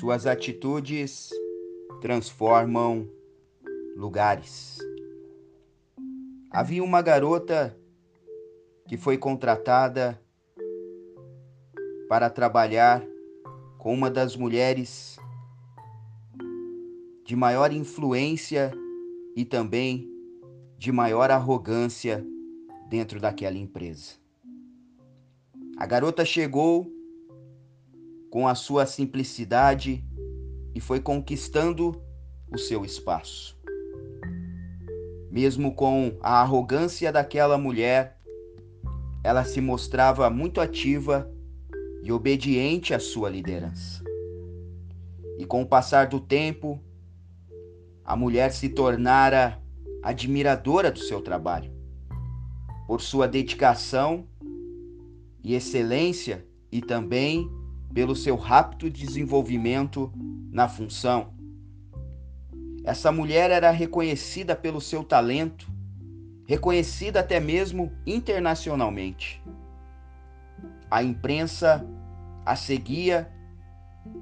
Suas atitudes transformam lugares. Havia uma garota que foi contratada para trabalhar com uma das mulheres de maior influência e também de maior arrogância dentro daquela empresa. A garota chegou com a sua simplicidade e foi conquistando o seu espaço. Mesmo com a arrogância daquela mulher, ela se mostrava muito ativa e obediente à sua liderança. E com o passar do tempo, a mulher se tornara admiradora do seu trabalho, por sua dedicação e excelência e também pelo seu rápido desenvolvimento na função. Essa mulher era reconhecida pelo seu talento, reconhecida até mesmo internacionalmente. A imprensa a seguia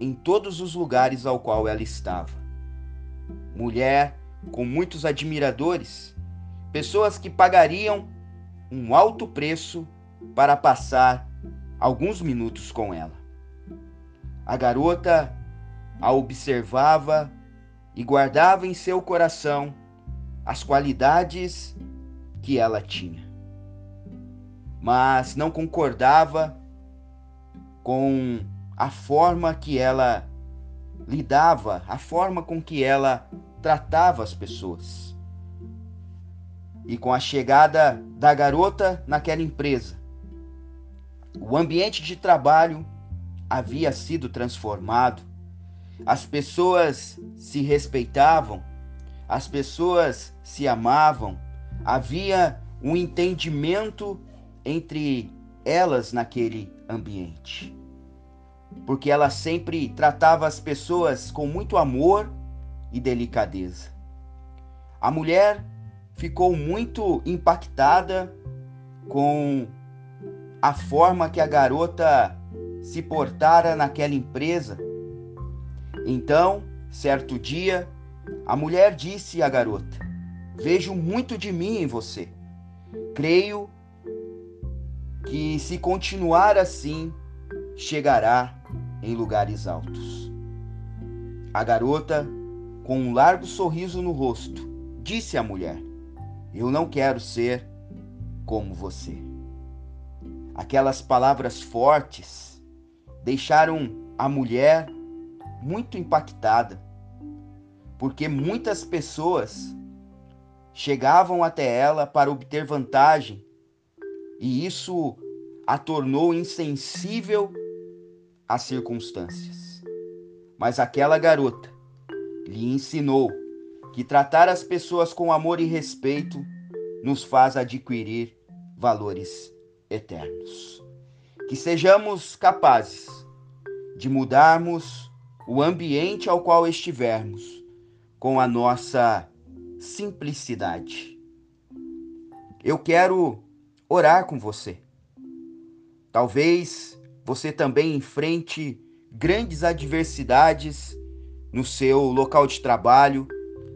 em todos os lugares ao qual ela estava mulher com muitos admiradores, pessoas que pagariam um alto preço para passar alguns minutos com ela. A garota a observava e guardava em seu coração as qualidades que ela tinha. Mas não concordava com a forma que ela lidava, a forma com que ela tratava as pessoas. E com a chegada da garota naquela empresa, o ambiente de trabalho havia sido transformado. As pessoas se respeitavam, as pessoas se amavam, havia um entendimento entre elas naquele ambiente. Porque ela sempre tratava as pessoas com muito amor e delicadeza. A mulher ficou muito impactada com a forma que a garota se portara naquela empresa. Então, certo dia, a mulher disse à garota: Vejo muito de mim em você. Creio que se continuar assim, chegará em lugares altos. A garota com um largo sorriso no rosto, disse a mulher: Eu não quero ser como você. Aquelas palavras fortes deixaram a mulher muito impactada, porque muitas pessoas chegavam até ela para obter vantagem e isso a tornou insensível às circunstâncias. Mas aquela garota lhe ensinou que tratar as pessoas com amor e respeito nos faz adquirir valores eternos. Que sejamos capazes de mudarmos o ambiente ao qual estivermos com a nossa simplicidade. Eu quero orar com você. Talvez você também enfrente grandes adversidades no seu local de trabalho,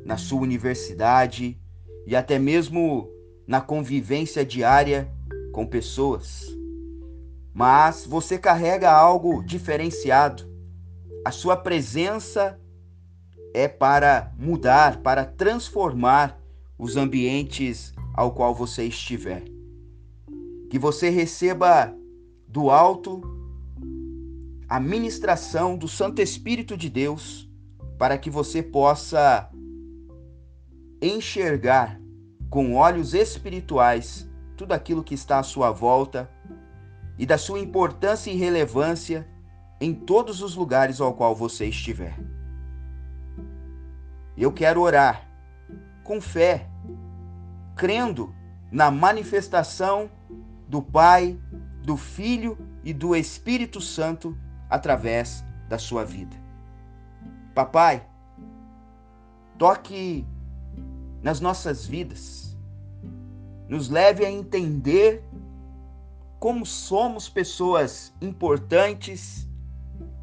na sua universidade e até mesmo na convivência diária com pessoas. Mas você carrega algo diferenciado. A sua presença é para mudar, para transformar os ambientes ao qual você estiver. Que você receba do alto a ministração do Santo Espírito de Deus para que você possa enxergar com olhos espirituais tudo aquilo que está à sua volta e da sua importância e relevância em todos os lugares ao qual você estiver. Eu quero orar com fé, crendo na manifestação do Pai, do Filho e do Espírito Santo através da sua vida. Papai, toque nas nossas vidas, nos leve a entender como somos pessoas importantes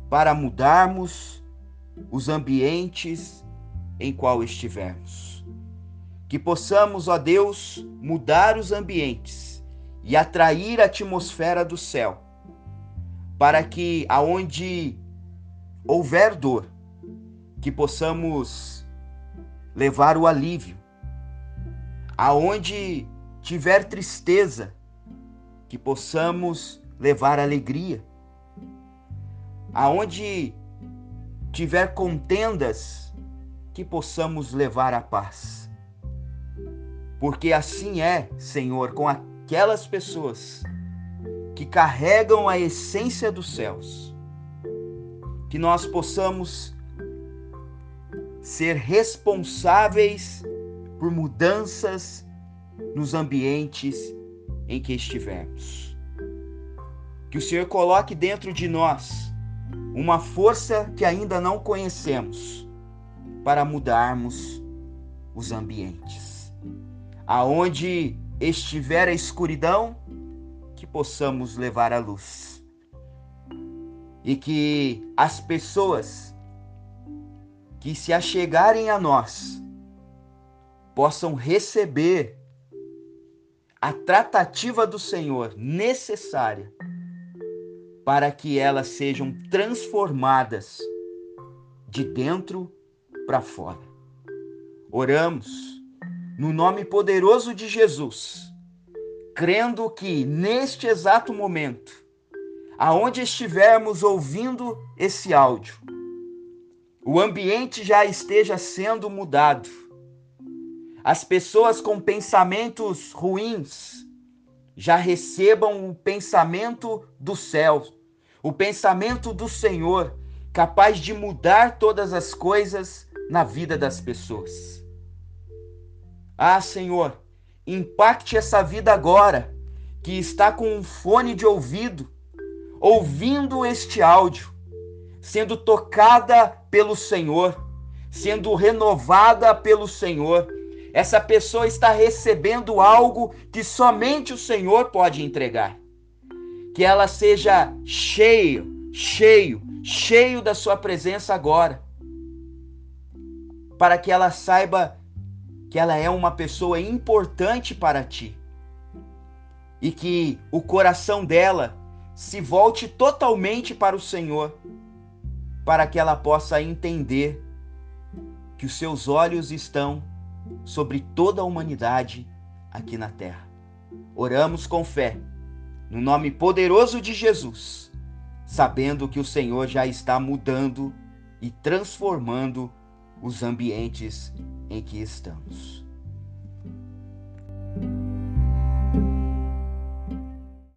para mudarmos os ambientes em qual estivermos. Que possamos, ó Deus, mudar os ambientes e atrair a atmosfera do céu, para que aonde houver dor, que possamos levar o alívio. Aonde tiver tristeza, que possamos levar alegria. Aonde tiver contendas, que possamos levar a paz. Porque assim é, Senhor, com aquelas pessoas que carregam a essência dos céus. Que nós possamos ser responsáveis por mudanças nos ambientes em que estivermos. Que o Senhor coloque dentro de nós uma força que ainda não conhecemos para mudarmos os ambientes. Aonde estiver a escuridão, que possamos levar a luz. E que as pessoas que se achegarem a nós possam receber a tratativa do Senhor necessária para que elas sejam transformadas de dentro para fora. Oramos no nome poderoso de Jesus, crendo que neste exato momento, aonde estivermos ouvindo esse áudio, o ambiente já esteja sendo mudado. As pessoas com pensamentos ruins já recebam o pensamento do céu, o pensamento do Senhor, capaz de mudar todas as coisas na vida das pessoas. Ah, Senhor, impacte essa vida agora, que está com um fone de ouvido, ouvindo este áudio sendo tocada pelo Senhor, sendo renovada pelo Senhor. Essa pessoa está recebendo algo que somente o Senhor pode entregar. Que ela seja cheio, cheio, cheio da sua presença agora. Para que ela saiba que ela é uma pessoa importante para ti. E que o coração dela se volte totalmente para o Senhor para que ela possa entender que os seus olhos estão sobre toda a humanidade aqui na terra. Oramos com fé, no nome poderoso de Jesus, sabendo que o Senhor já está mudando e transformando os ambientes em que estamos.